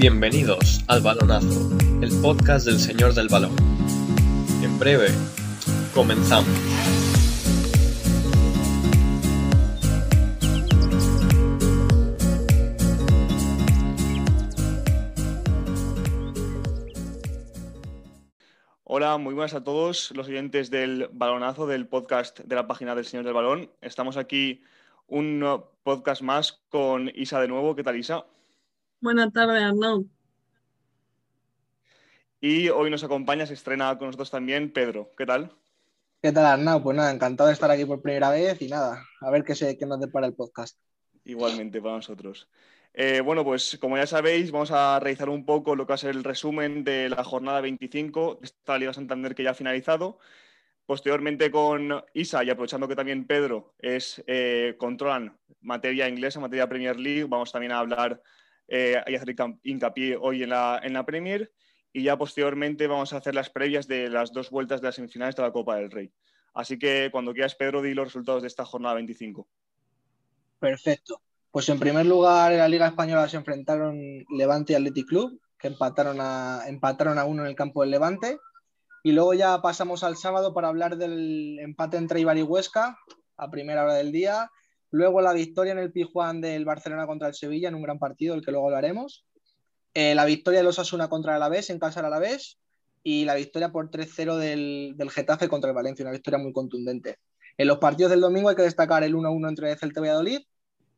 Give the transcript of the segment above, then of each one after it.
Bienvenidos al Balonazo, el podcast del Señor del Balón. En breve, comenzamos. Hola, muy buenas a todos los oyentes del Balonazo, del podcast de la página del Señor del Balón. Estamos aquí un podcast más con Isa de nuevo. ¿Qué tal, Isa? Buenas tardes, Arnaud. Y hoy nos acompaña, se estrena con nosotros también Pedro. ¿Qué tal? ¿Qué tal, Arnau? Pues nada, encantado de estar aquí por primera vez y nada, a ver qué, se, qué nos depara el podcast. Igualmente para nosotros. Eh, bueno, pues como ya sabéis, vamos a realizar un poco lo que va a ser el resumen de la jornada 25 de esta Liga Santander que ya ha finalizado. Posteriormente con Isa y aprovechando que también Pedro es eh, controlan materia inglesa, materia Premier League, vamos también a hablar eh, y hacer hincapié hoy en la, en la Premier y ya posteriormente vamos a hacer las previas de las dos vueltas de las semifinales de la Copa del Rey. Así que cuando quieras, Pedro, di los resultados de esta jornada 25. Perfecto. Pues en primer lugar, en la Liga Española se enfrentaron Levante y Athletic Club, que empataron a, empataron a uno en el campo del Levante. Y luego ya pasamos al sábado para hablar del empate entre Ibar y Huesca a primera hora del día. Luego la victoria en el Pijuán del Barcelona contra el Sevilla en un gran partido, el que luego hablaremos. Eh, la victoria de los Asuna contra el Alavés en casa del Alavés y la victoria por 3-0 del, del, Getafe contra el Valencia, una victoria muy contundente. En los partidos del domingo hay que destacar el 1-1 entre Celta y Valladolid,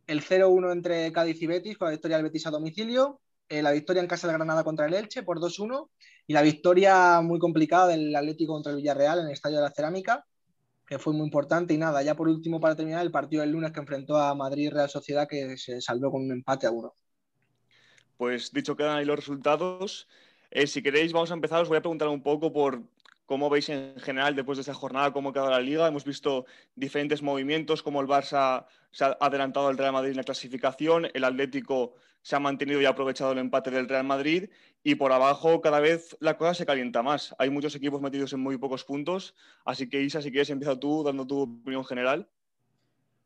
el 0-1 entre Cádiz y Betis con la victoria del Betis a domicilio, eh, la victoria en casa del Granada contra el Elche por 2-1 y la victoria muy complicada del Atlético contra el Villarreal en el Estadio de la Cerámica, que fue muy importante. Y nada, ya por último, para terminar, el partido del lunes que enfrentó a Madrid Real Sociedad, que se saldó con un empate a uno. Pues dicho quedan ahí los resultados. Eh, si queréis, vamos a empezar. Os voy a preguntar un poco por cómo veis en general después de esta jornada, cómo ha quedado la liga. Hemos visto diferentes movimientos, como el Barça se ha adelantado al Real Madrid en la clasificación, el Atlético se ha mantenido y ha aprovechado el empate del Real Madrid y por abajo cada vez la cosa se calienta más. Hay muchos equipos metidos en muy pocos puntos, así que Isa, si quieres, empieza tú dando tu opinión general.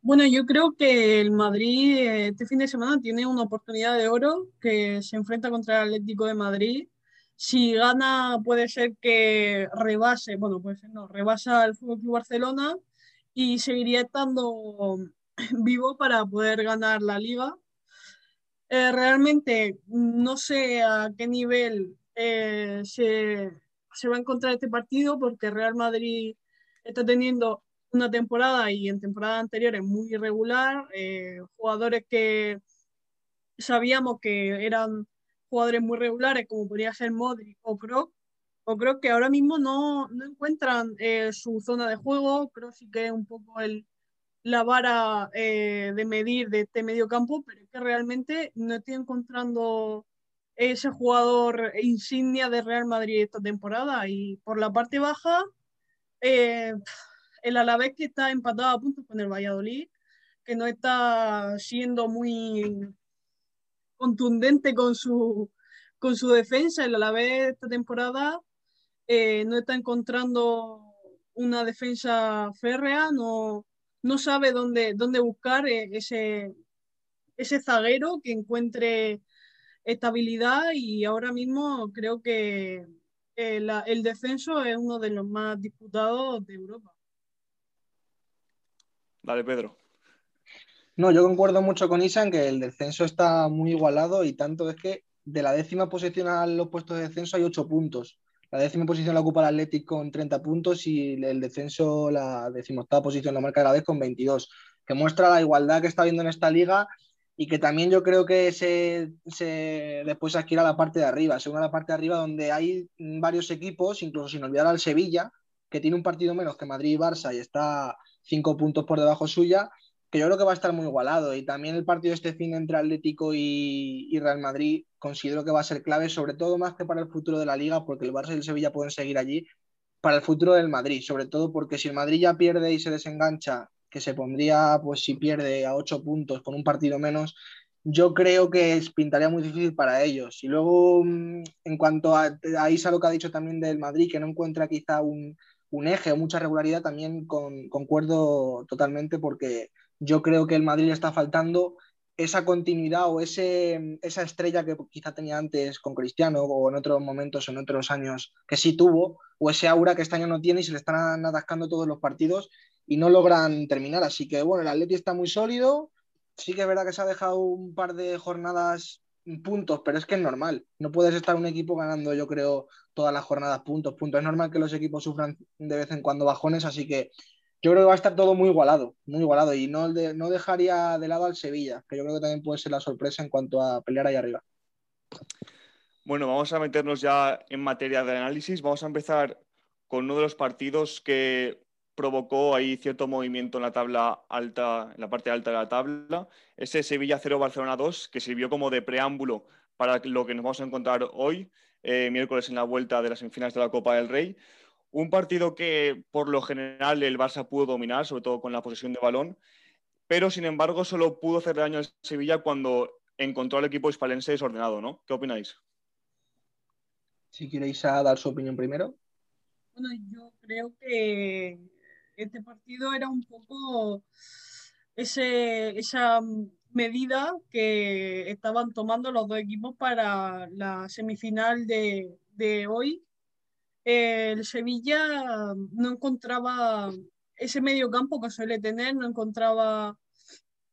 Bueno, yo creo que el Madrid este fin de semana tiene una oportunidad de oro que se enfrenta contra el Atlético de Madrid. Si gana, puede ser que rebase, bueno, puede ser no, rebasa el Fútbol Club Barcelona y seguiría estando vivo para poder ganar la liga. Eh, realmente no sé a qué nivel eh, se, se va a encontrar este partido porque Real Madrid está teniendo una temporada y en temporada anteriores muy irregular, eh, jugadores que sabíamos que eran jugadores muy regulares, como podría ser Modric o Kroos, o creo que ahora mismo no, no encuentran eh, su zona de juego, creo sí que es un poco el, la vara eh, de medir de este medio campo, pero es que realmente no estoy encontrando ese jugador insignia de Real Madrid esta temporada. Y por la parte baja eh, el Alavés que está empatado a puntos con el Valladolid, que no está siendo muy contundente con su, con su defensa. El Alavés esta temporada eh, no está encontrando una defensa férrea, no, no sabe dónde, dónde buscar eh, ese, ese zaguero que encuentre estabilidad y ahora mismo creo que el, el descenso es uno de los más disputados de Europa. Dale, Pedro. No, yo concuerdo mucho con Isa en que el descenso está muy igualado y tanto es que de la décima posición a los puestos de descenso hay ocho puntos. La décima posición la ocupa el Atlético con 30 puntos y el descenso, la decimoctava posición la marca de la vez con 22, que muestra la igualdad que está habiendo en esta liga y que también yo creo que se, se después a la parte de arriba, según la parte de arriba donde hay varios equipos, incluso sin olvidar al Sevilla, que tiene un partido menos que Madrid y Barça y está cinco puntos por debajo suya, que yo creo que va a estar muy igualado. Y también el partido este fin entre Atlético y, Real Madrid considero que va a ser clave, sobre todo más que para el futuro de la liga, porque el Barça y el Sevilla pueden seguir allí, para el futuro del Madrid, sobre todo porque si el Madrid ya pierde y se desengancha, que se pondría, pues si pierde a ocho puntos con un partido menos, yo creo que pintaría muy difícil para ellos. Y luego, en cuanto a, a Isa, lo que ha dicho también del Madrid, que no encuentra quizá un, eje o mucha regularidad, también con, concuerdo totalmente porque yo creo que el Madrid le está faltando esa continuidad o ese, esa estrella que quizá tenía antes con Cristiano o en otros momentos, en otros años que sí tuvo, o ese aura que este año no tiene y se le están atascando todos los partidos y no logran terminar. Así que bueno, el Atleti está muy sólido. Sí que es verdad que se ha dejado un par de jornadas puntos, pero es que es normal. No puedes estar un equipo ganando, yo creo, todas las jornadas puntos, puntos. Es normal que los equipos sufran de vez en cuando bajones, así que yo creo que va a estar todo muy igualado, muy igualado. Y no, no dejaría de lado al Sevilla, que yo creo que también puede ser la sorpresa en cuanto a pelear ahí arriba. Bueno, vamos a meternos ya en materia de análisis. Vamos a empezar con uno de los partidos que provocó ahí cierto movimiento en la tabla alta, en la parte alta de la tabla. Ese Sevilla 0 Barcelona 2, que sirvió como de preámbulo para lo que nos vamos a encontrar hoy, eh, miércoles en la vuelta de las semifinales de la Copa del Rey. Un partido que por lo general el Barça pudo dominar, sobre todo con la posesión de balón, pero sin embargo solo pudo hacer daño al Sevilla cuando encontró al equipo hispalense desordenado, ¿no? ¿Qué opináis? Si queréis dar su opinión primero. Bueno, yo creo que este partido era un poco ese, esa medida que estaban tomando los dos equipos para la semifinal de, hoy. El Sevilla no encontraba ese medio campo que suele tener, no encontraba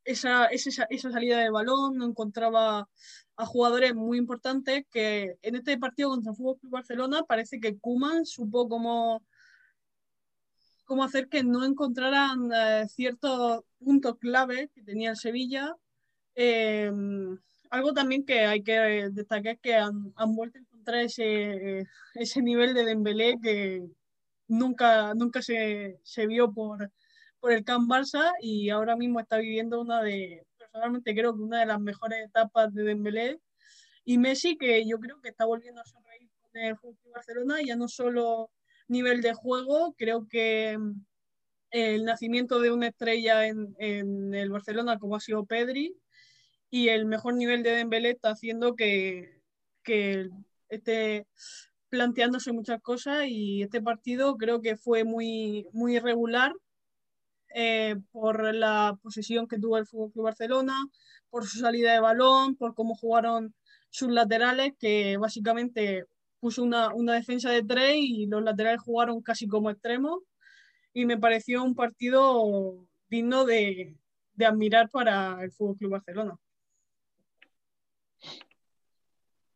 esa, esa, esa, salida de balón, no encontraba a jugadores muy importantes que en este partido contra el Fútbol Barcelona parece que Kuman supo cómo cómo hacer que no encontraran eh, ciertos puntos clave que tenía el Sevilla. Em, algo también que hay que destacar es que han, vuelto a encontrar ese, ese nivel de Dembélé que nunca, nunca se, se vio por, por el Camp Barça y ahora mismo está viviendo una de, personalmente creo que una de las mejores etapas de Dembélé y Messi que yo creo que está volviendo a sonreír con el Fútbol Barcelona ya no solo nivel de juego. Creo que el nacimiento de una estrella en, el Barcelona, como ha sido Pedri, y el mejor nivel de Dembélé está haciendo que, que esté planteándose muchas cosas y este partido creo que fue muy, muy irregular eh, por la posesión que tuvo el Fútbol Club Barcelona, por su salida de balón, por cómo jugaron sus laterales, que básicamente puso una, defensa de tres y los laterales jugaron casi como extremos y me pareció un partido digno de, admirar para el Fútbol Club Barcelona.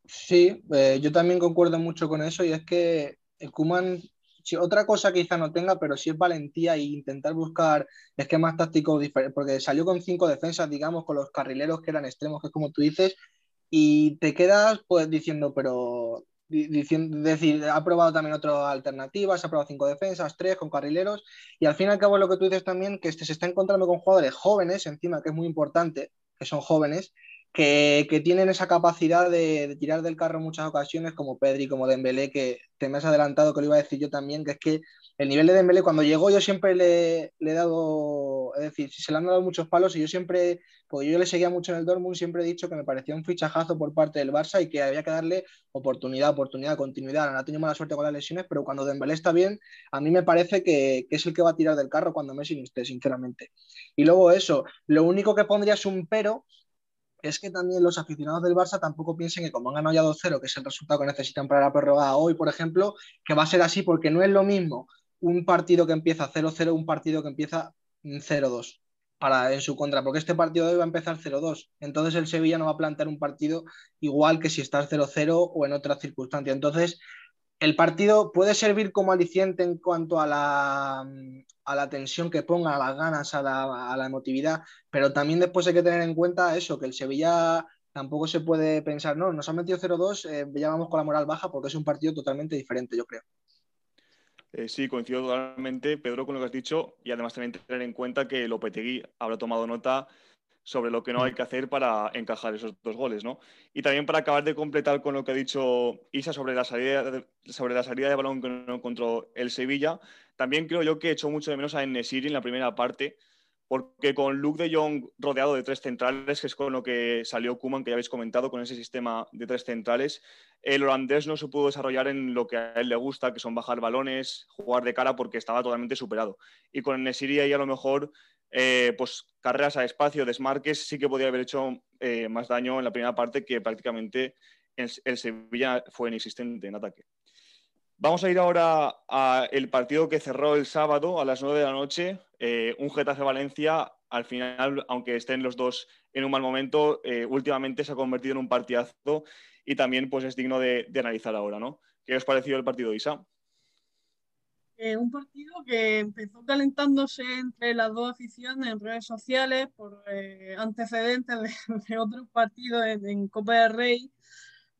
Sí, eh, yo también concuerdo mucho con eso y es que el Kuman, otra cosa quizá no tenga, pero sí es valentía e intentar buscar esquemas tácticos diferentes, porque salió con cinco defensas, digamos, con los carrileros que eran extremos, que es como tú dices, y te quedas pues diciendo, pero diciendo, decir, ha probado también otras alternativas, ha probado cinco defensas, tres con carrileros, y al fin y al cabo lo que tú dices también, que este se está encontrando con jugadores jóvenes, encima que es muy importante, que son jóvenes, que, tienen esa capacidad de, tirar del carro en muchas ocasiones, como Pedri, como Dembélé, que te me has adelantado, que lo iba a decir yo también, que es que el nivel de Dembélé cuando llegó yo siempre le, le he dado, es decir, se le han dado muchos palos y yo siempre porque yo le seguía mucho en el Dortmund, siempre he dicho que me parecía un fichajazo por parte del Barça y que había que darle oportunidad, oportunidad, continuidad. No ha tenido mala suerte con las lesiones, pero cuando Dembélé está bien, a mí me parece que, es el que va a tirar del carro cuando Messi no esté, sinceramente. Y luego eso, lo único que pondría es un pero, es que también los aficionados del Barça tampoco piensen que como han ganado ya 2-0, que es el resultado que necesitan para la prórroga hoy, por ejemplo, que va a ser así porque no es lo mismo un partido que empieza 0-0, un partido que empieza 0-2 para, en su contra, porque este partido de hoy va a empezar 0-2. Entonces el Sevilla no va a plantear un partido igual que si estás 0-0 o en otras circunstancias. Entonces, el partido puede servir como aliciente en cuanto a la, a la tensión que ponga, a las ganas, a la, emotividad, pero también después hay que tener en cuenta eso, que el Sevilla tampoco se puede pensar, no, nos han metido 0-2, eh, ya vamos con la moral baja porque es un partido totalmente diferente, yo creo. Eh, sí, coincido totalmente, Pedro, con lo que has dicho y además también tener en cuenta que Lopetegui habrá tomado nota sobre lo que no hay que hacer para encajar esos dos goles, ¿no? Y también para acabar de completar con lo que ha dicho Isa sobre la salida de, sobre la salida de balón que no encontró el Sevilla, también creo yo que echó mucho de menos a Enesiri en la primera parte, porque con Luke de Jong rodeado de tres centrales, que es con lo que salió Kuman, que ya habéis comentado, con ese sistema de tres centrales, el holandés no se pudo desarrollar en lo que a él le gusta, que son bajar balones, jugar de cara, porque estaba totalmente superado. Y con Nesiri ahí a lo mejor eh, pues carreras a espacio, desmarques, sí que podía haber hecho eh, más daño en la primera parte que prácticamente el, Sevilla fue inexistente en ataque. Vamos a ir ahora al partido que cerró el sábado a las 9 de la noche, eh, un Getafe-Valencia. Al final, aunque estén los dos en un mal momento, últimamente se ha convertido en un partidazo y también pues, es digno de, de analizar ahora. ¿no? ¿Qué os pareció el partido, Isa? Eh, un partido que empezó calentándose entre las dos aficiones en redes sociales por eh, antecedentes de, otros partidos en, Copa del Rey,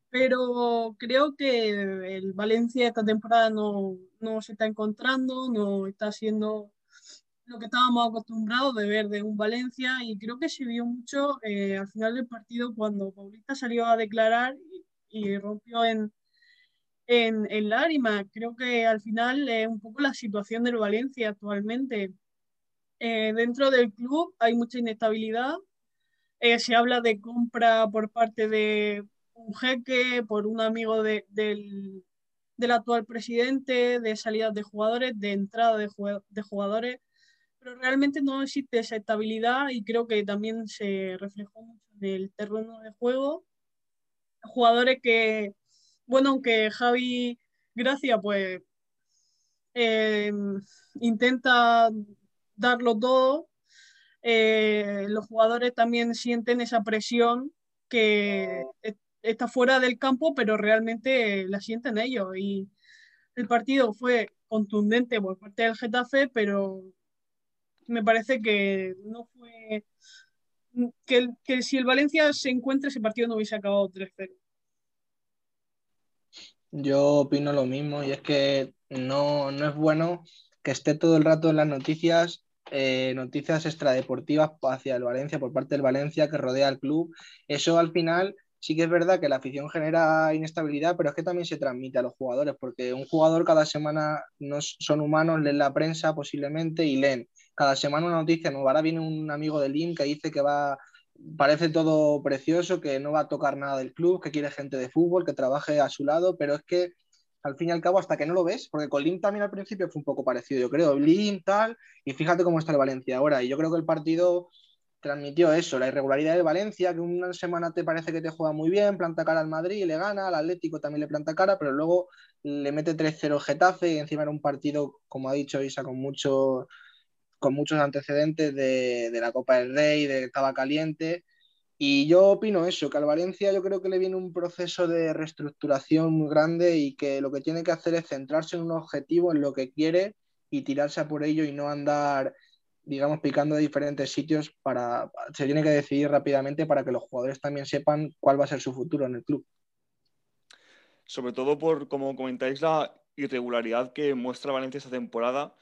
pero creo que el Valencia esta temporada no, no se está encontrando, no está haciendo lo que estábamos acostumbrados de ver de un Valencia y creo que se vio mucho eh, al final del partido cuando Paulista salió a declarar y rompió en, en, en Lárima. Creo que al final es un poco la situación del Valencia actualmente. Eh, dentro del club hay mucha inestabilidad. Eh, se habla de compra por parte de un jeque, por un amigo del, del, actual presidente, de salidas de jugadores, de entrada de, de jugadores, pero realmente no existe esa estabilidad y creo que también se reflejó mucho en el terreno de juego. Jugadores que bueno, aunque Javi Gracia pues eh, intenta darlo todo, eh, los jugadores también sienten esa presión que está fuera del campo, pero realmente la sienten ellos. Y el partido fue contundente por parte del Getafe, pero me parece que no fue. Que, que si el Valencia se encuentra, ese partido no hubiese acabado 3-0. Yo opino lo mismo y es que no, es bueno que esté todo el rato en las noticias, eh, noticias extradeportivas hacia el Valencia, por parte del Valencia que rodea al club. Eso al final sí que es verdad que la afición genera inestabilidad, pero es que también se transmite a los jugadores, porque un jugador cada semana no son humanos, leen la prensa posiblemente y leen cada semana una noticia. Ahora viene un amigo de Lin que dice que va parece todo precioso, que no va a tocar nada del club, que quiere gente de fútbol, que trabaje a su lado, pero es que al fin y al cabo, hasta que no lo ves, porque con Lim también al principio fue un poco parecido, yo creo, Lim tal, y fíjate cómo está el Valencia ahora, y yo creo que el partido transmitió eso, la irregularidad de Valencia, que una semana te parece que te juega muy bien, planta cara al Madrid, le gana, al Atlético también le planta cara, pero luego le mete 3-0 Getafe, y encima era un partido, como ha dicho Isa, con mucho con muchos antecedentes de, la Copa del Rey, de que estaba caliente. Y yo opino eso, que al Valencia yo creo que le viene un proceso de reestructuración muy grande y que lo que tiene que hacer es centrarse en un objetivo, en lo que quiere y tirarse por ello y no andar, digamos, picando de diferentes sitios para, se tiene que decidir rápidamente para que los jugadores también sepan cuál va a ser su futuro en el club. Sobre todo por, como comentáis, la irregularidad que muestra Valencia esta temporada.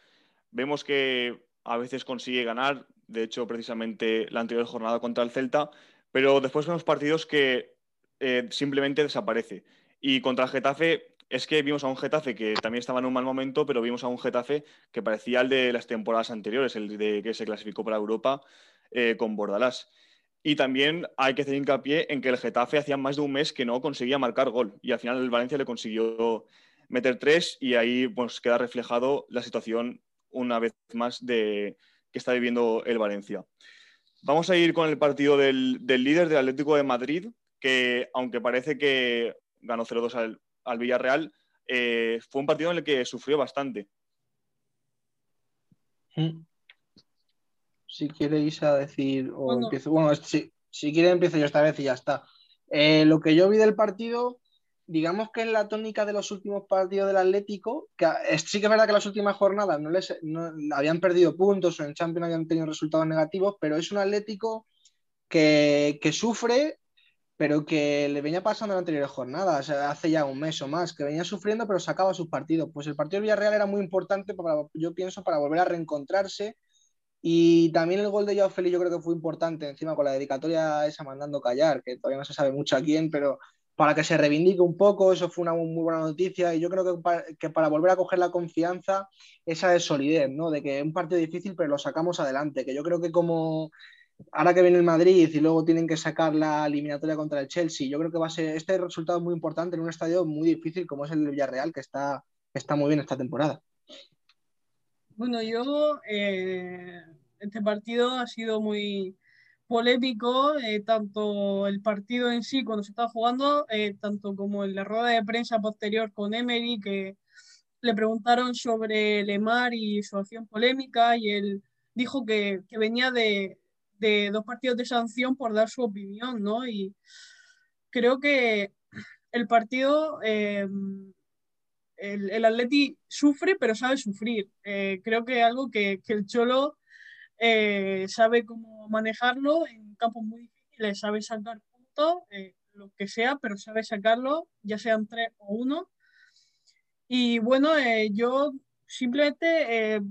Vemos que a veces consigue ganar, de hecho precisamente la anterior jornada contra el Celta, pero después vemos partidos que eh, simplemente desaparece. Y contra el Getafe es que vimos a un Getafe que también estaba en un mal momento, pero vimos a un Getafe que parecía el de las temporadas anteriores, el de que se clasificó para Europa eh, con Bordalás. Y también hay que hacer hincapié en que el Getafe hacía más de un mes que no conseguía marcar gol y al final el Valencia le consiguió meter tres y ahí pues, queda reflejado la situación una vez más de que está viviendo el Valencia. Vamos a ir con el partido del, líder del Atlético de Madrid, que aunque parece que ganó 0-2 al, Villarreal, eh, fue un partido en el que sufrió bastante. Mm. Si quiere Isa decir, o bueno. empiezo, bueno, si, si quiere empiezo yo esta vez y ya está. Eh, lo que yo vi del partido digamos que es la tónica de los últimos partidos del Atlético, que sí que es verdad que las últimas jornadas no les habían perdido puntos o en Champions habían tenido resultados negativos, pero es un Atlético que, sufre, pero que le venía pasando en anteriores jornadas, hace ya un mes o más, que venía sufriendo, pero sacaba sus partidos. Pues el partido de Villarreal era muy importante, para, yo pienso, para volver a reencontrarse. Y también el gol de Joao Félix yo creo que fue importante, encima con la dedicatoria esa mandando callar, que todavía no se sabe mucho a quién, pero para que se reivindique un poco, eso fue una muy buena noticia y yo creo que para, que para volver a coger la confianza, esa es solidez, ¿no? De que es un partido difícil pero lo sacamos adelante, que yo creo que como ahora que viene el Madrid y luego tienen que sacar la eliminatoria contra el Chelsea, yo creo que va a ser este resultado muy importante en un estadio muy difícil como es el Villarreal, que está, está muy bien esta temporada. Bueno, yo eh, este partido ha sido muy polémico, eh, tanto el partido en sí cuando se estaba jugando, eh, tanto como en la rueda de prensa posterior con Emery, que le preguntaron sobre Lemar y su acción polémica y él dijo que, que venía de, de, dos partidos de sanción por dar su opinión, ¿no? Y creo que el partido, eh, el, el, Atleti sufre, pero sabe sufrir. Eh, creo que algo que, que el Cholo eh, sabe cómo manejarlo en campos muy difíciles, sabe sacar puntos, eh, lo que sea, pero sabe sacarlo, ya sean tres o uno. Y bueno, eh, yo simplemente,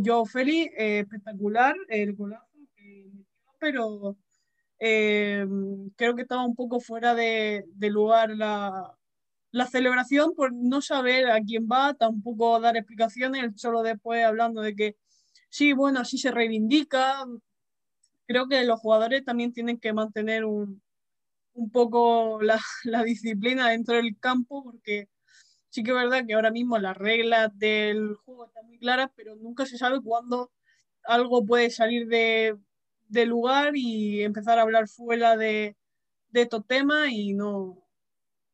yo Feli, espectacular el golazo que pero creo que estaba un poco fuera de, de lugar la, la celebración por no saber a quién va, tampoco dar explicaciones, solo después hablando de que sí, bueno, así se reivindica. Creo que los jugadores también tienen que mantener un, un poco la, la, disciplina dentro del campo porque sí que es verdad que ahora mismo las reglas del juego están muy claras, pero nunca se sabe cuándo algo puede salir de, de lugar y empezar a hablar fuera de, de estos temas y no,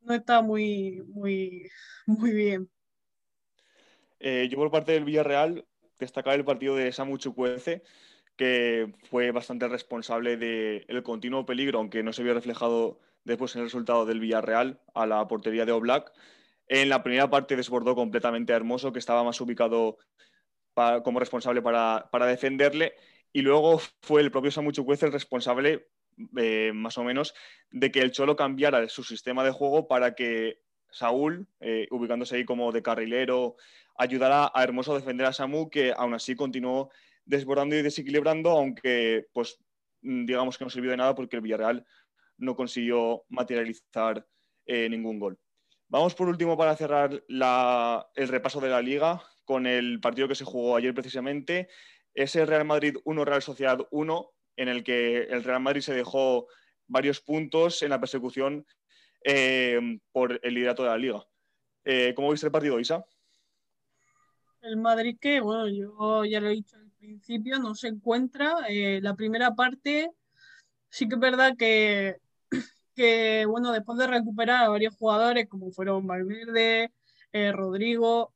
no está muy, muy, muy bien. Eh, yo por parte del Villarreal destacar el partido de Samu Chukwueze, que fue bastante responsable del continuo peligro, aunque no se vio reflejado después en el resultado del Villarreal a la portería de Oblak. En la primera parte desbordó completamente a Hermoso, que estaba más ubicado como responsable para, para, defenderle. Y luego fue el propio Samu Chukwueze el responsable, eh, más o menos, de que el Cholo cambiara su sistema de juego para que Saúl, eh, ubicándose ahí como de carrilero, ayudará a Hermoso a defender a Samu, que aún así continuó desbordando y desequilibrando, aunque pues mm, digamos que no sirvió de nada porque el Villarreal no consiguió materializar eh, ningún gol. Vamos por último para cerrar la, el repaso de la liga con el partido que se jugó ayer precisamente. Ese Real Madrid 1, Real Sociedad 1, en el que el Real Madrid se dejó varios puntos en la persecución eh, por el liderato de la liga. Eh, ¿Cómo viste el partido, Isa? El Madrid que, bueno, yo ya lo he dicho al principio, no se encuentra. Eh, la primera parte sí que es verdad que, que, bueno, después de recuperar a varios jugadores como fueron Valverde, eh, Rodrigo,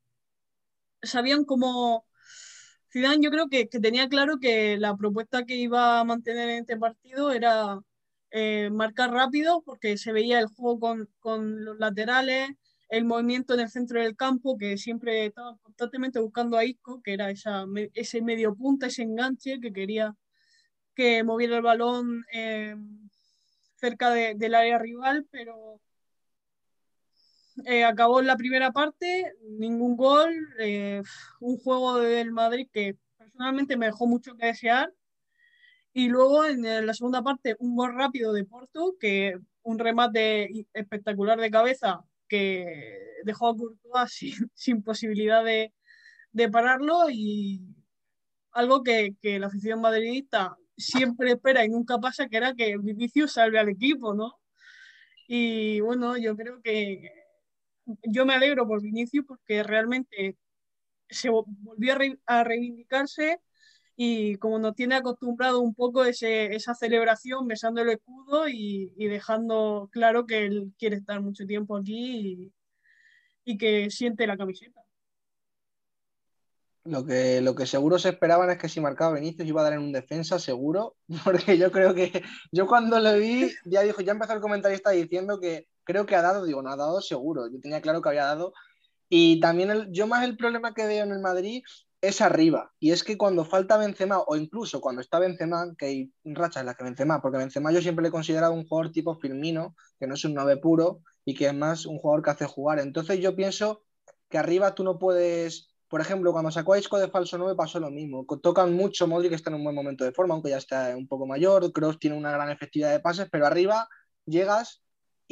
sabían cómo... Zidane yo creo que, que, tenía claro que la propuesta que iba a mantener en este partido era eh, marcar rápido porque se veía el juego con, con los laterales, el movimiento en el centro del campo, que siempre estaba constantemente buscando a Isco, que era esa, ese medio punta, ese enganche que quería que moviera el balón eh, cerca de, del área rival, pero eh, acabó la primera parte, ningún gol, eh, un juego del Madrid que personalmente me dejó mucho que desear. Y luego en la segunda parte, un gol rápido de Porto, que un remate espectacular de cabeza que dejó a Courtois sin, posibilidad de, pararlo y algo que, que, la afición madridista siempre espera y nunca pasa, que era que Vinicius salve al equipo, ¿no? Y bueno, yo creo que yo me alegro por Vinicius porque realmente se volvió a reivindicarse y como nos tiene acostumbrado un poco ese, esa celebración besando el escudo y, y, dejando claro que él quiere estar mucho tiempo aquí y, y, que siente la camiseta. Lo que, lo que seguro se esperaban es que si marcaba Benítez iba a dar en un defensa, seguro, porque yo creo que yo cuando lo vi, ya dijo, ya empezó el comentarista diciendo que creo que ha dado, digo, no ha dado seguro, yo tenía claro que había dado. Y también el, yo más el problema que veo en el Madrid es arriba. Y es que cuando falta Benzema, o incluso cuando está Benzema, que hay rachas en las que Benzema, porque Benzema yo siempre le he considerado un jugador tipo Firmino, que no es un 9 puro y que es más un jugador que hace jugar. Entonces yo pienso que arriba tú no puedes, por ejemplo, cuando sacó a Isco de falso 9 pasó lo mismo. Tocan mucho, Modric está en un buen momento de forma, aunque ya está un poco mayor, Kroos tiene una gran efectividad de pases, pero arriba llegas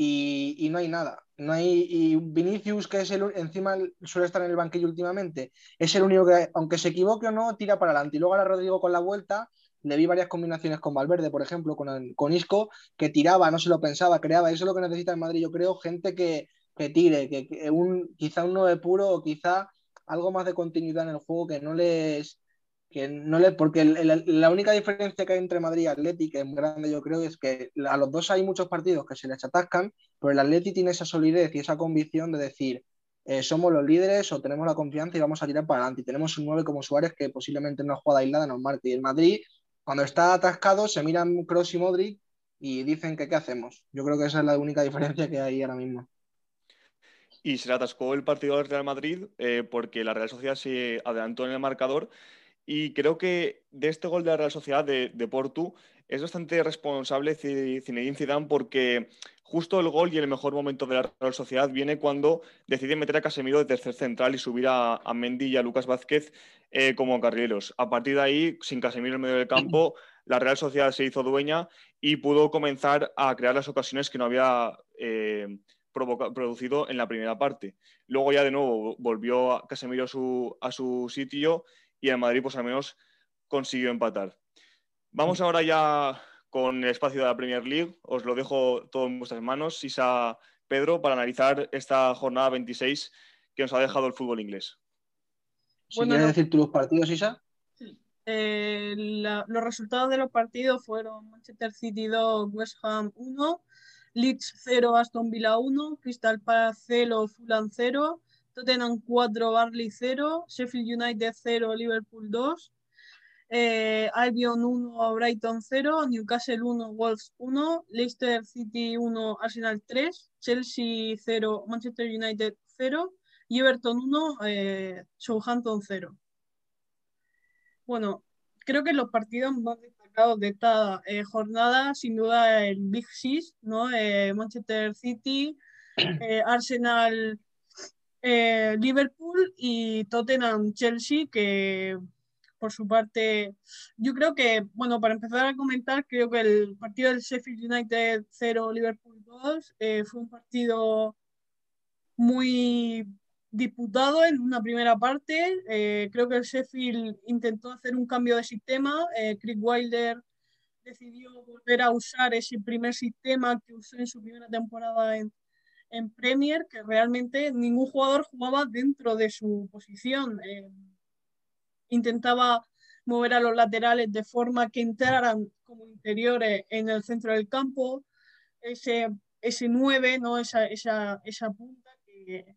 y, no hay nada no hay, y Vinicius, que es el, encima suele estar en el banquillo últimamente, es el único que, aunque se equivoque o no, tira para adelante. Y luego a Rodrigo con la vuelta, le vi varias combinaciones con Valverde, por ejemplo, con, con Isco, que tiraba, no se lo pensaba, creaba. Eso es lo que necesita el Madrid, yo creo, gente que, que tire, que, que, un, quizá un 9 puro o quizá algo más de continuidad en el juego que no les que no le, porque la única diferencia que hay entre Madrid y Atleti, que es grande yo creo, es que a los dos hay muchos partidos que se les atascan, pero el Atleti tiene esa solidez y esa convicción de decir, eh, somos los líderes o tenemos la confianza y vamos a tirar para adelante. Y tenemos un 9 como Suárez que posiblemente en una jugada aislada nos marque. Y el Madrid, cuando está atascado, se miran Kroos y Modric y dicen que qué hacemos. Yo creo que esa es la única diferencia que hay ahora mismo. Y se le atascó el partido del Real Madrid eh, porque la Real Sociedad se adelantó en el marcador y creo que de este gol de la Real Sociedad de, de Portu es bastante responsable Zinedine Zidane porque justo el gol y el mejor momento de la Real Sociedad viene cuando decide meter a Casemiro de tercer central y subir a, Mendy y a Lucas Vázquez eh, como carrileros. A partir de ahí, sin Casemiro en medio del campo, la Real Sociedad se hizo dueña y pudo comenzar a crear las ocasiones que no había eh, producido en la primera parte. Luego ya de nuevo volvió Casemiro a su, a su sitio y el Madrid pues al menos consiguió empatar. Vamos ahora ya con el espacio de la Premier League. Os lo dejo todo en vuestras manos, Isa, Pedro, para analizar esta jornada 26 que nos ha dejado el fútbol inglés. ¿Quieres decir tú los partidos, Isa? Eh, los resultados de los partidos fueron Manchester City 2, West Ham 1, Leeds 0, Aston Villa 1, Crystal Palace 0, Fulham 0, Tottenham 4, Barley 0, Sheffield United 0, Liverpool 2, eh, Albion 1, Brighton 0, Newcastle 1, Wolves 1, Leicester City 1, Arsenal 3, Chelsea 0, Manchester United 0 y Everton 1, eh, Southampton 0. Bueno, creo que los partidos más destacados de esta eh, jornada, sin duda el Big Six, ¿no? Manchester City, Arsenal, Liverpool y Tottenham Chelsea, que por su parte, yo creo que, bueno, para empezar a comentar, creo que el partido del Sheffield United 0, Liverpool 2 eh, fue un partido muy disputado en una primera parte. Eh, creo que el Sheffield intentó hacer un cambio de sistema. Eh, Chris Wilder decidió volver a usar ese primer sistema que usó en su primera temporada en, en Premier, que realmente ningún jugador jugaba dentro de su posición intentaba mover a los laterales de forma que entraran como interiores en el centro del campo, ese, ese 9, ¿no? esa, esa, esa punta que,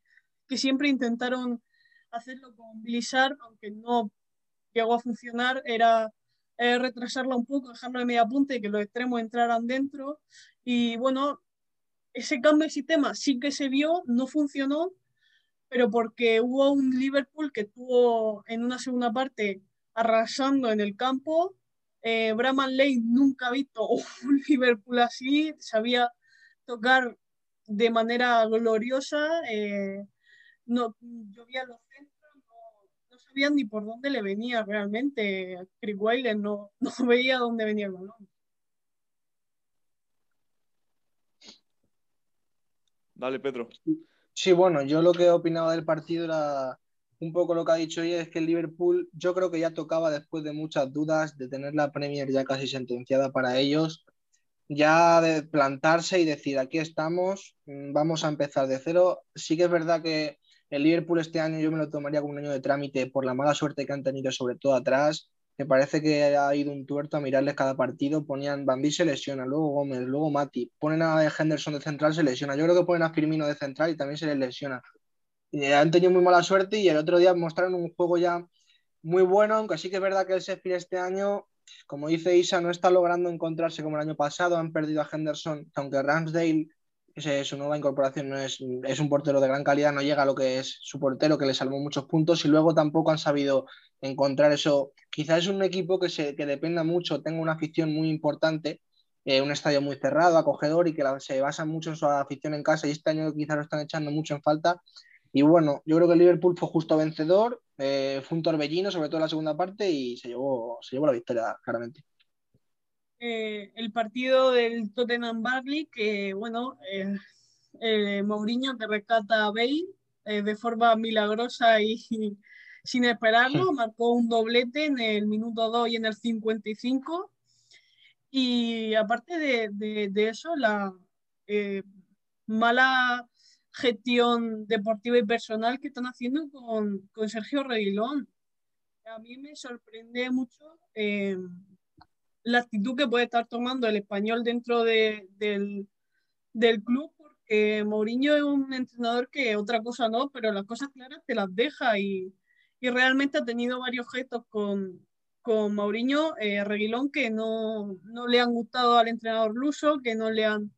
siempre intentaron hacerlo con Bilizar, aunque no llegó a funcionar, era retrasarla un poco, dejarlo de media punta y que los extremos entraran dentro. Y bueno, ese cambio de sistema sí que se vio, no funcionó, pero porque hubo un Liverpool que estuvo en una segunda parte arrasando en el campo. Eh, Braman Lane nunca ha visto un Liverpool así, sabía tocar de manera gloriosa. Eh, no, llovía los centros, no, sabían ni por dónde le venía realmente. Wilder no, no veía dónde venía el balón. Dale, Pedro. Sí, bueno, yo lo que opinaba del partido era un poco lo que ha dicho ella, es que el Liverpool yo creo que ya tocaba después de muchas dudas, de tener la Premier ya casi sentenciada para ellos, ya de plantarse y decir, aquí estamos, mm, vamos a empezar de cero. Sí que es verdad que el Liverpool este año yo me lo tomaría como un año de trámite por la mala suerte que han tenido sobre todo atrás me parece que ha ido un tuerto a mirarles cada partido. Ponían Bambi se lesiona, luego Gómez, luego Mati. Ponen a Henderson de central, se lesiona. Yo creo que ponen a Firmino de central y también se les lesiona. Y han tenido muy mala suerte y el otro día mostraron un juego ya muy bueno, aunque sí que es verdad que el Sheffield este año, como dice Isa, no está logrando encontrarse como el año pasado. Han perdido a Henderson, aunque Ramsdale es su nueva incorporación no es, es, un portero de gran calidad, no llega a lo que es su portero, que le salvó muchos puntos, y luego tampoco han sabido encontrar eso. Quizás es un equipo que, se, que dependa mucho, tenga una afición muy importante, eh, un estadio muy cerrado, acogedor, y que se basa mucho en su afición en casa, y este año quizás lo están echando mucho en falta. Y bueno, yo creo que el Liverpool fue justo vencedor, eh, fue un torbellino, sobre todo en la segunda parte, y se llevó, se llevó la victoria, claramente. Eh, el partido del Tottenham Barley, que bueno, eh, eh, Mourinho que rescata a Bale de forma milagrosa y, sin esperarlo, marcó un doblete en el minuto 2 y en el 55. Y aparte de, de, eso, la mala gestión deportiva y personal que están haciendo con, con Sergio Reguilón. a mí me sorprende mucho eh, la actitud que puede estar tomando el español dentro de, del, del club, porque Mourinho es un entrenador que otra cosa no, pero las cosas claras te las deja y, y realmente ha tenido varios gestos con, con Mourinho eh, Reguilón que no, no, le han gustado al entrenador luso, que no le han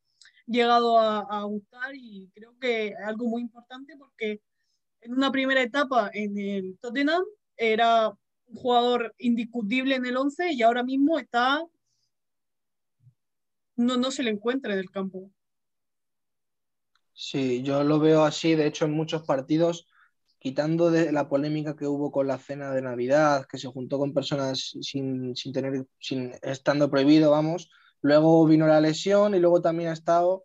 llegado a, a, gustar y creo que es algo muy importante porque en una primera etapa en el Tottenham era un jugador indiscutible en el 11 y ahora mismo está no, no se le encuentra en el campo. Sí, yo lo veo así, de hecho en muchos partidos quitando de la polémica que hubo con la cena de Navidad, que se juntó con personas sin, sin tener, sin, estando prohibido, vamos, luego vino la lesión y luego también ha estado,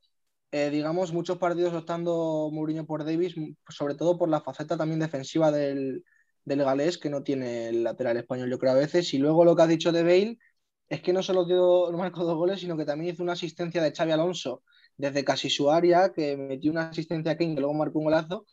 eh, digamos, muchos partidos optando Mourinho por Davis, sobre todo por la faceta también defensiva del, del galés, que no tiene el lateral español, yo creo a veces, y luego lo que ha dicho de Bale es que no solo dio, no marcó dos goles, sino que también hizo una asistencia de Xavi Alonso desde casi su área, que metió una asistencia a King, que luego marcó un golazo,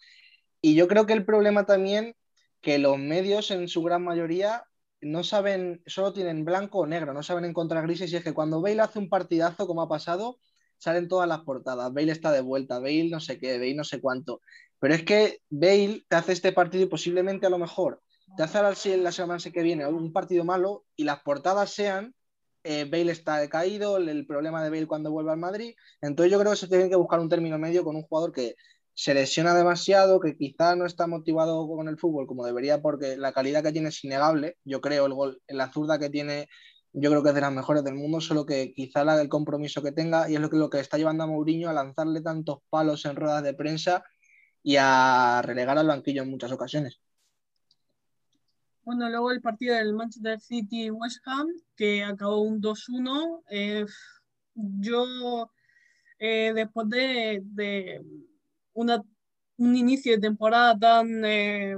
y yo creo que el problema también, que los medios en su gran mayoría no saben, solo tienen blanco o negro, no saben encontrar grises. Y es que cuando Bale hace un partidazo, como ha pasado, salen todas las portadas. Bale está de vuelta, Bale no sé qué, Bale no sé cuánto. Pero es que Bale te hace este partido y posiblemente a lo mejor te hace la semana que viene un partido malo y las portadas sean eh, Bale está decaído, el, problema de Bale cuando vuelve al Madrid. Entonces yo creo que se tiene que buscar un término medio con un jugador que se lesiona demasiado, que quizá no está motivado con el fútbol como debería, porque la calidad que tiene es innegable. Yo creo el gol, la zurda que tiene, yo creo que es de las mejores del mundo, solo que quizá la, el compromiso que tenga, y es lo que, lo que está llevando a Mourinho a lanzarle tantos palos en ruedas de prensa y a relegar al banquillo en muchas ocasiones. Bueno, luego el partido del Manchester City-West Ham, que acabó un 2-1. Eh, yo, eh, después de, de una, un inicio de temporada tan eh,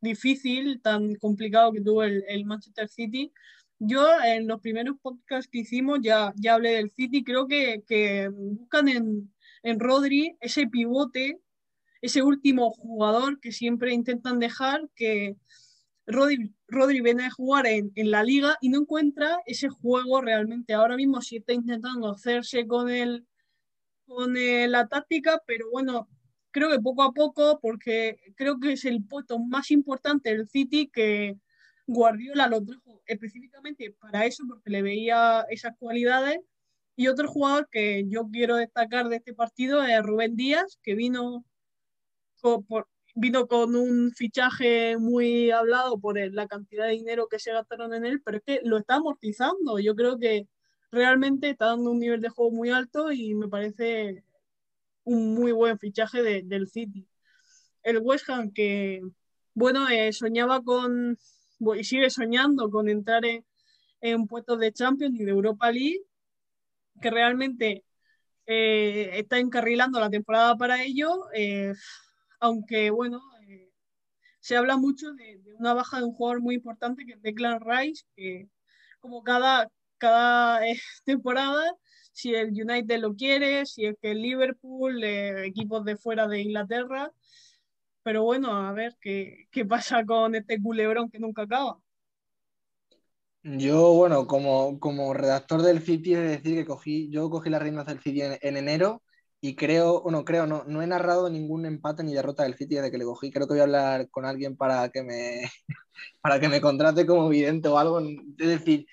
difícil, tan complicado que tuvo el, el, Manchester City. Yo en los primeros podcasts que hicimos ya, ya hablé del City, creo que, que buscan en, en Rodri ese pivote, ese último jugador que siempre intentan dejar, que Rodri, Rodri viene a jugar en, en, la liga y no encuentra ese juego realmente. Ahora mismo sí está intentando hacerse con, el, con el, la táctica, pero bueno, creo que poco a poco, porque creo que es el puesto más importante del City que Guardiola lo trajo específicamente para eso, porque le veía esas cualidades. Y otro jugador que yo quiero destacar de este partido es Rubén Díaz, que vino con, por, vino con un fichaje muy hablado por la cantidad de dinero que se gastaron en él, pero es que lo está amortizando. Yo creo que realmente está dando un nivel de juego muy alto y me parece un muy buen fichaje de, del City. El West Ham que, bueno, eh, soñaba con, y sigue soñando con entrar en, en, puestos de Champions y de Europa League, que realmente eh, está encarrilando la temporada para ello, eh, aunque, bueno, eh, se habla mucho de, de, una baja de un jugador muy importante que es Declan Rice, que como cada, cada eh, temporada si el United lo quiere, si es que el Liverpool, eh, equipos de fuera de Inglaterra. Pero bueno, a ver qué, qué pasa con este culebrón que nunca acaba. Yo, bueno, como, como redactor del City, de decir que cogí, yo cogí las riendas del City en, en enero y creo, bueno, creo, no, no he narrado ningún empate ni derrota del City desde que le cogí. Creo que voy a hablar con alguien para que me, para que me contrate como vidente o algo. Es decir,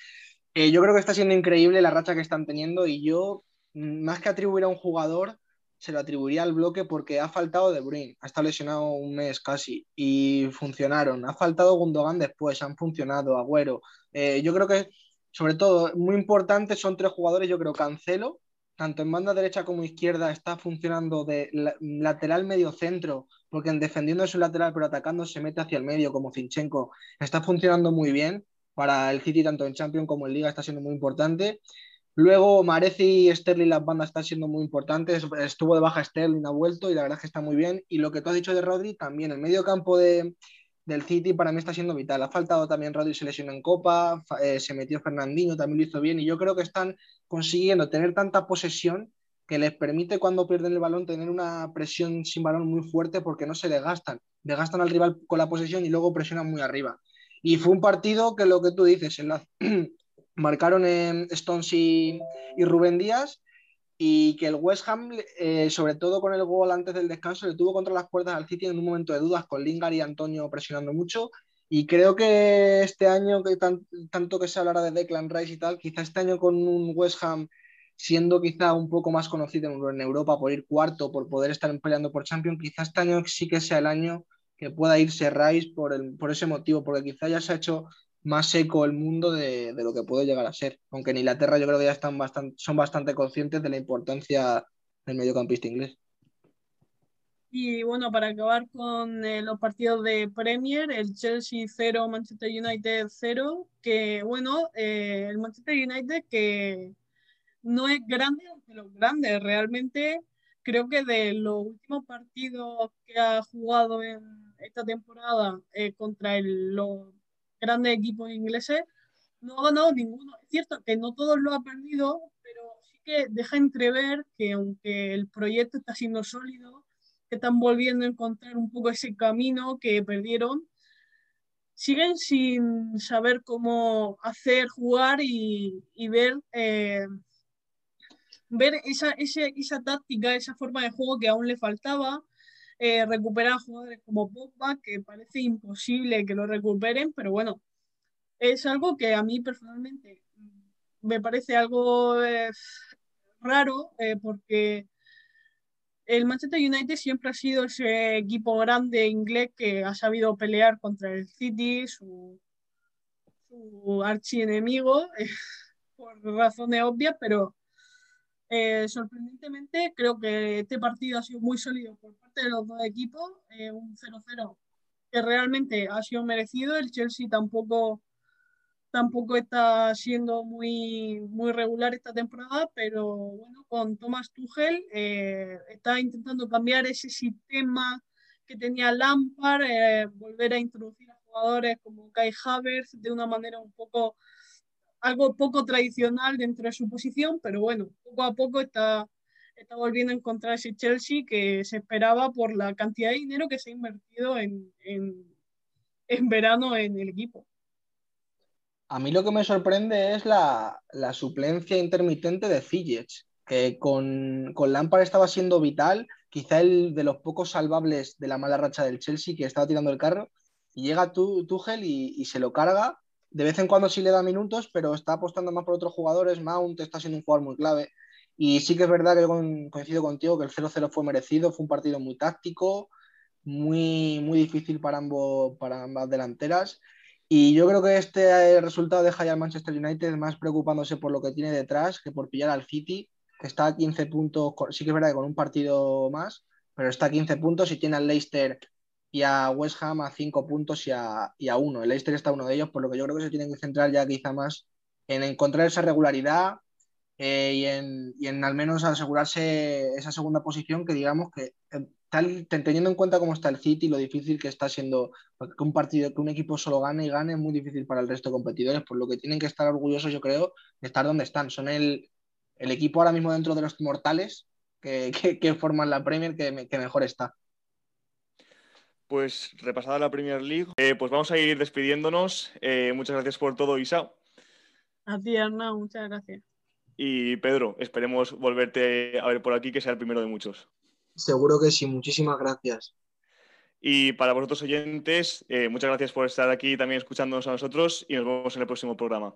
eh, yo creo que está siendo increíble la racha que están teniendo y yo, mm, más que atribuir a un jugador, se lo atribuiría al bloque porque ha faltado De Bruyne, ha estado lesionado un mes casi y funcionaron. Ha faltado Gundogan después, han funcionado, Agüero. Eh, yo creo que, sobre todo, muy importante son tres jugadores. Yo creo Cancelo, tanto en banda derecha como izquierda, está funcionando de lateral medio centro, porque en defendiendo es un lateral, pero atacando se mete hacia el medio, como Zinchenko. Está funcionando muy bien para el City, tanto en Champions como en Liga, está siendo muy importante. Luego, Mareci y Sterling, las bandas están siendo muy importantes. Estuvo de baja Sterling, ha vuelto y la verdad es que está muy bien. Y lo que tú has dicho de Rodri, también el medio campo de, del City para mí está siendo vital. Ha faltado también Rodri, se lesionó en Copa, eh, se metió Fernandinho, también lo hizo bien. Y yo creo que están consiguiendo tener tanta posesión que les permite cuando pierden el balón tener una presión sin balón muy fuerte porque no se desgastan. Desgastan al rival con la posesión y luego presionan muy arriba. Y fue un partido que lo que tú dices, marcaron en Stones y, Rubén Díaz y que el West Ham, eh, sobre todo con el gol antes del descanso, le tuvo contra las puertas al City en un momento de dudas con Lingard y Antonio presionando mucho. Y creo que este año, que tanto que se hablará de Declan Rice y tal, quizá este año con un West Ham siendo quizá un poco más conocido en Europa por ir cuarto, por poder estar peleando por Champions, quizá este año sí que sea el año que pueda irse Rice por, el, por ese motivo, porque quizá ya se ha hecho más seco el mundo de, lo que puede llegar a ser. Aunque en Inglaterra yo creo que ya están bastante, son bastante conscientes de la importancia del mediocampista inglés. Y bueno, para acabar con eh, los partidos de Premier, el Chelsea 0, Manchester United 0, que bueno, eh, el Manchester United que no es grande de los grandes, realmente creo que de los últimos partidos que ha jugado en esta temporada eh, contra los grandes equipos ingleses, no ha ganado ninguno. Es cierto que no todos lo ha perdido, pero sí que deja entrever que aunque el proyecto está siendo sólido, que están volviendo a encontrar un poco ese camino que perdieron, siguen sin saber cómo hacer, jugar y, ver eh, ver esa, esa táctica, esa forma de juego que aún le faltaba, eh, recuperar jugadores como Pogba, que parece imposible que lo recuperen, pero bueno, es algo que a mí personalmente me parece algo eh, raro, eh, porque el Manchester United siempre ha sido ese equipo grande inglés que ha sabido pelear contra el City, su, su archienemigo, por razones obvias, pero eh, sorprendentemente, creo que este partido ha sido muy sólido por parte de los dos equipos, eh, un 0-0 que realmente ha sido merecido. El Chelsea tampoco, tampoco está siendo muy, muy regular esta temporada, pero bueno, con Thomas Tuchel eh, está intentando cambiar ese sistema que tenía Lampard, volver a introducir a jugadores como Kai Havertz de una manera un poco algo poco tradicional dentro de su posición, pero bueno, poco a poco está, está volviendo a encontrar ese Chelsea que se esperaba por la cantidad de dinero que se ha invertido en, en, verano en el equipo. A mí lo que me sorprende es la, suplencia intermitente de Ziyech, que con, con Lampard estaba siendo vital, quizá el de los pocos salvables de la mala racha del Chelsea que estaba tirando el carro, y llega Tuchel y, y se lo carga de vez en cuando sí le da minutos, pero está apostando más por otros jugadores. Mount está siendo un jugador muy clave. Y sí que es verdad que coincido contigo que el 0-0 fue merecido, fue un partido muy táctico, muy, muy difícil para, ambos, para ambas delanteras. Y yo creo que este resultado deja ya al Manchester United más preocupándose por lo que tiene detrás que por pillar al City, que está a 15 puntos, sí que es verdad que con un partido más, pero está a 15 puntos y tiene al Leicester y a West Ham a cinco puntos y a, y a uno. El Leicester está uno de ellos, por lo que yo creo que se tienen que centrar ya quizá más en encontrar esa regularidad eh, y, en, y, en, al menos asegurarse esa segunda posición que digamos que eh, teniendo en cuenta cómo está el City, lo difícil que está siendo que un partido, que un equipo solo gane y gane es muy difícil para el resto de competidores, por lo que tienen que estar orgullosos, yo creo, de estar donde están. Son el, el equipo ahora mismo dentro de los mortales que, que, forman la Premier que mejor está pues repasada la Premier League, eh, pues vamos a ir despidiéndonos. Eh, muchas gracias por todo, Isa. A ti, Arnau, muchas gracias. Y Pedro, esperemos volverte a ver por aquí, que sea el primero de muchos. Seguro que sí, muchísimas gracias. Y para vosotros oyentes, eh, muchas gracias por estar aquí también escuchándonos a nosotros y nos vemos en el próximo programa.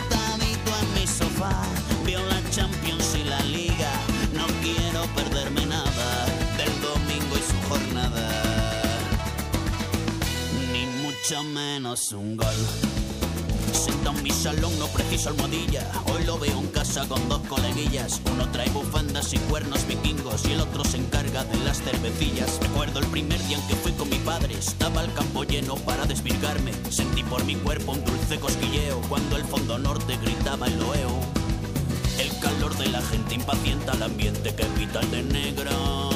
Veo la Champions y la Liga. No quiero perderme nada del domingo y su jornada. Ni mucho menos un gol. Senta en mi salón, no preciso almohadilla. Hoy lo veo en casa con dos coleguillas. Uno trae bufandas y cuernos vikingos y el otro se encarga de las cervecillas. Recuerdo el primer día en que fui con mi padre. Estaba el campo lleno para desvirgarme. Sentí por mi cuerpo un dulce cosquilleo cuando el fondo norte gritaba el loeo. El calor de la gente impacienta el ambiente que evita el de negro.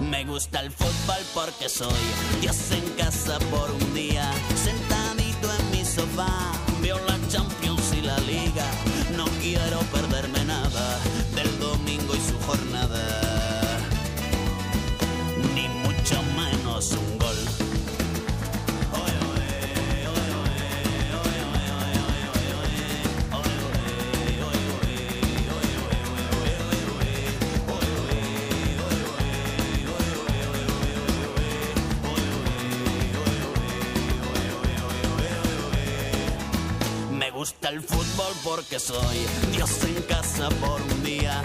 Me gusta el fútbol porque soy Dios en casa por un día, sentadito en mi sofá, veo la Champions y la Liga. No quiero perderme porque soy. Dios en casa por un día,